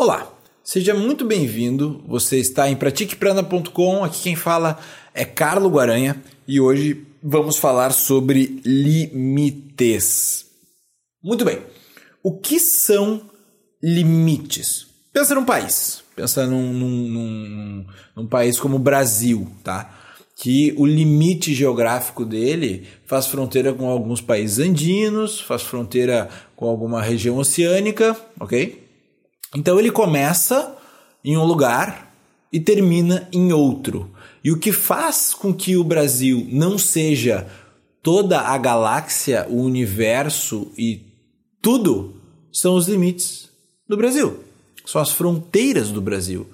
Olá, seja muito bem-vindo. Você está em pratiqueprana.com. Aqui quem fala é Carlo Guaranha e hoje vamos falar sobre limites. Muito bem. O que são limites? Pensa num país. Pensa num, num, num, num país como o Brasil, tá? que o limite geográfico dele faz fronteira com alguns países andinos, faz fronteira com alguma região oceânica, ok? Então ele começa em um lugar e termina em outro. E o que faz com que o Brasil não seja toda a galáxia, o universo e tudo são os limites do Brasil. São as fronteiras do Brasil.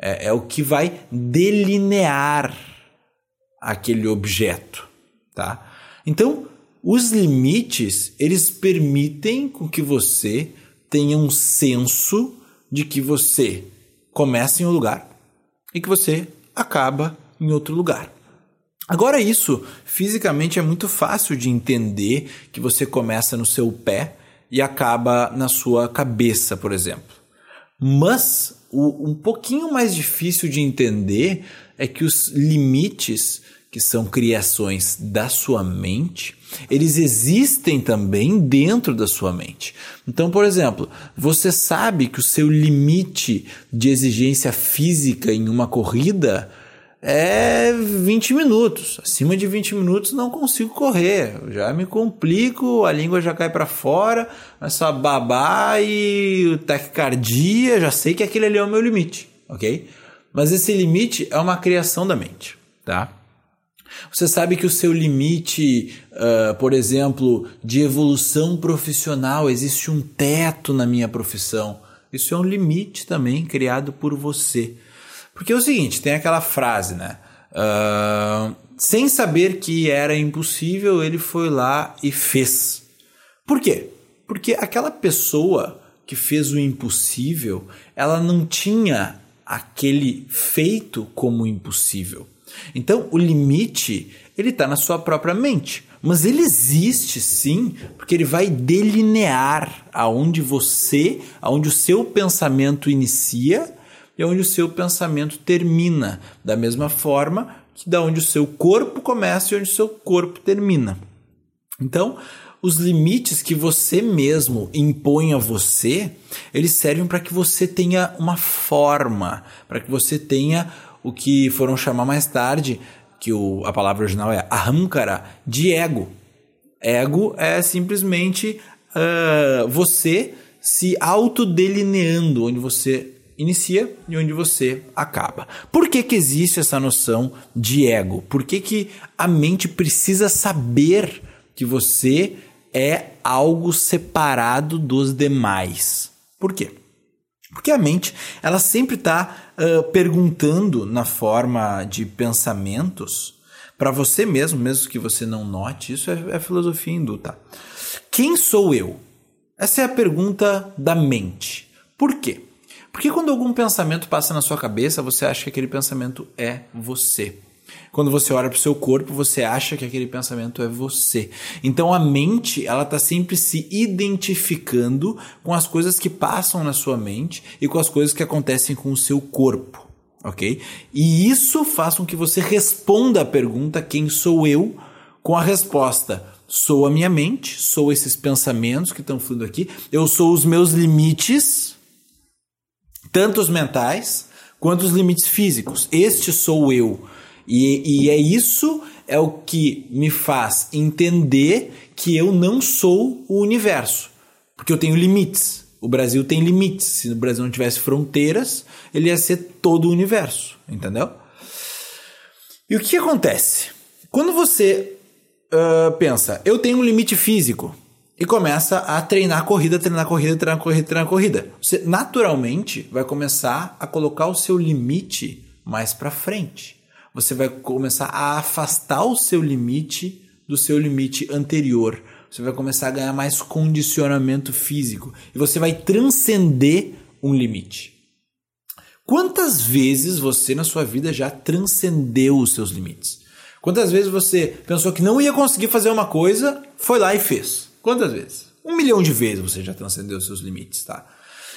É, é o que vai delinear aquele objeto, tá? Então, os limites, eles permitem com que você tenha um senso de que você começa em um lugar e que você acaba em outro lugar. Agora, isso fisicamente é muito fácil de entender que você começa no seu pé e acaba na sua cabeça, por exemplo. Mas o um pouquinho mais difícil de entender é que os limites que são criações da sua mente, eles existem também dentro da sua mente. Então, por exemplo, você sabe que o seu limite de exigência física em uma corrida é 20 minutos. Acima de 20 minutos não consigo correr. Já me complico, a língua já cai para fora, começa a babar e taquicardia, já sei que aquele ali é o meu limite, ok? Mas esse limite é uma criação da mente, tá? Você sabe que o seu limite, uh, por exemplo, de evolução profissional, existe um teto na minha profissão. Isso é um limite também criado por você. Porque é o seguinte, tem aquela frase, né? Uh, sem saber que era impossível, ele foi lá e fez. Por quê? Porque aquela pessoa que fez o impossível, ela não tinha aquele feito como impossível. Então, o limite, ele está na sua própria mente. Mas ele existe sim, porque ele vai delinear aonde você, aonde o seu pensamento inicia e aonde o seu pensamento termina. Da mesma forma que da onde o seu corpo começa e onde o seu corpo termina. Então, os limites que você mesmo impõe a você, eles servem para que você tenha uma forma, para que você tenha o que foram chamar mais tarde, que o, a palavra original é ahamkara, de ego. Ego é simplesmente uh, você se autodelineando, onde você inicia e onde você acaba. Por que, que existe essa noção de ego? Por que, que a mente precisa saber que você é algo separado dos demais? Por quê? Porque a mente, ela sempre está perguntando na forma de pensamentos para você mesmo, mesmo que você não note, isso é, é filosofia hindu, tá? Quem sou eu? Essa é a pergunta da mente. Por quê? Porque quando algum pensamento passa na sua cabeça, você acha que aquele pensamento é você. Quando você olha para o seu corpo, você acha que aquele pensamento é você. Então a mente, ela está sempre se identificando com as coisas que passam na sua mente e com as coisas que acontecem com o seu corpo, ok? E isso faz com que você responda a pergunta: quem sou eu? Com a resposta: sou a minha mente, sou esses pensamentos que estão fluindo aqui, eu sou os meus limites, tanto os mentais quanto os limites físicos. Este sou eu. E, e é isso é o que me faz entender que eu não sou o universo, porque eu tenho limites. O Brasil tem limites. Se o Brasil não tivesse fronteiras, ele ia ser todo o universo, entendeu? E o que acontece? Quando você uh, pensa, eu tenho um limite físico, e começa a treinar corrida, treinar corrida, treinar corrida, treinar corrida. Você naturalmente vai começar a colocar o seu limite mais para frente você vai começar a afastar o seu limite do seu limite anterior. Você vai começar a ganhar mais condicionamento físico e você vai transcender um limite. Quantas vezes você na sua vida já transcendeu os seus limites? Quantas vezes você pensou que não ia conseguir fazer uma coisa, foi lá e fez? Quantas vezes? Um milhão de vezes você já transcendeu os seus limites, tá?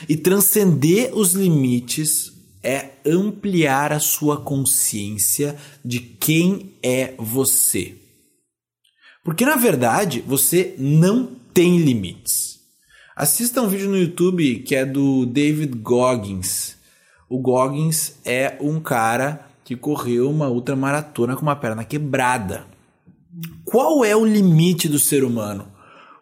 E transcender os limites é ampliar a sua consciência de quem é você. Porque na verdade você não tem limites. Assista um vídeo no YouTube que é do David Goggins. O Goggins é um cara que correu uma ultramaratona com uma perna quebrada. Qual é o limite do ser humano?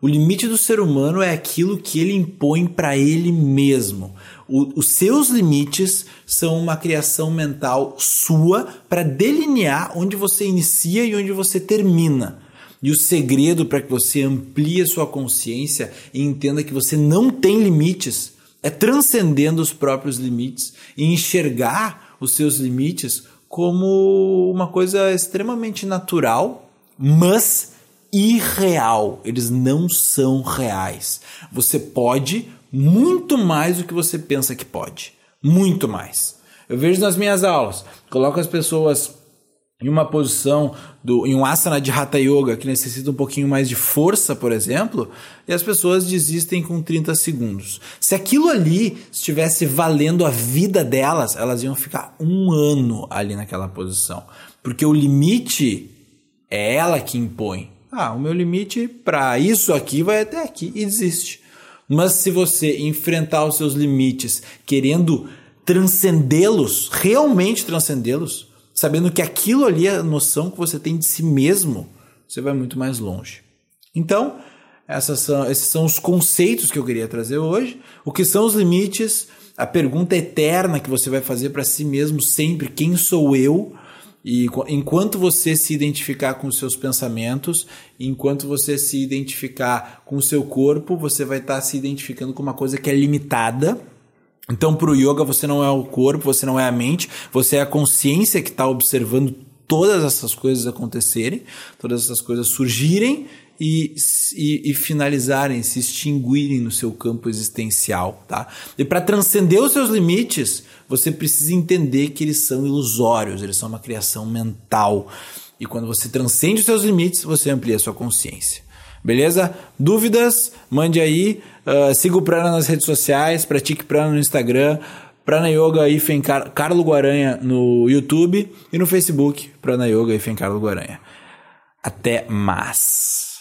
O limite do ser humano é aquilo que ele impõe para ele mesmo. O, os seus limites são uma criação mental sua para delinear onde você inicia e onde você termina. E o segredo para que você amplie a sua consciência e entenda que você não tem limites é transcendendo os próprios limites e enxergar os seus limites como uma coisa extremamente natural, mas irreal, eles não são reais. Você pode muito mais do que você pensa que pode. Muito mais. Eu vejo nas minhas aulas, coloco as pessoas em uma posição do, em um asana de hatha yoga que necessita um pouquinho mais de força, por exemplo, e as pessoas desistem com 30 segundos. Se aquilo ali estivesse valendo a vida delas, elas iam ficar um ano ali naquela posição, porque o limite é ela que impõe. Ah, o meu limite para isso aqui vai até aqui e desiste. Mas se você enfrentar os seus limites querendo transcendê-los, realmente transcendê-los, sabendo que aquilo ali é a noção que você tem de si mesmo, você vai muito mais longe. Então, são, esses são os conceitos que eu queria trazer hoje. O que são os limites? A pergunta eterna que você vai fazer para si mesmo sempre: quem sou eu? E enquanto você se identificar com os seus pensamentos, enquanto você se identificar com o seu corpo, você vai estar tá se identificando com uma coisa que é limitada. Então, para o yoga, você não é o corpo, você não é a mente, você é a consciência que está observando todas essas coisas acontecerem, todas essas coisas surgirem e, e, e, finalizarem, se extinguirem no seu campo existencial, tá? E para transcender os seus limites, você precisa entender que eles são ilusórios, eles são uma criação mental. E quando você transcende os seus limites, você amplia a sua consciência. Beleza? Dúvidas? Mande aí. Uh, siga o Prana nas redes sociais, pratique Prana no Instagram, Prana Yoga Ifen Car Carlo Guaranha no YouTube e no Facebook, Prana Yoga Ifen Carlo Guaranha. Até mais!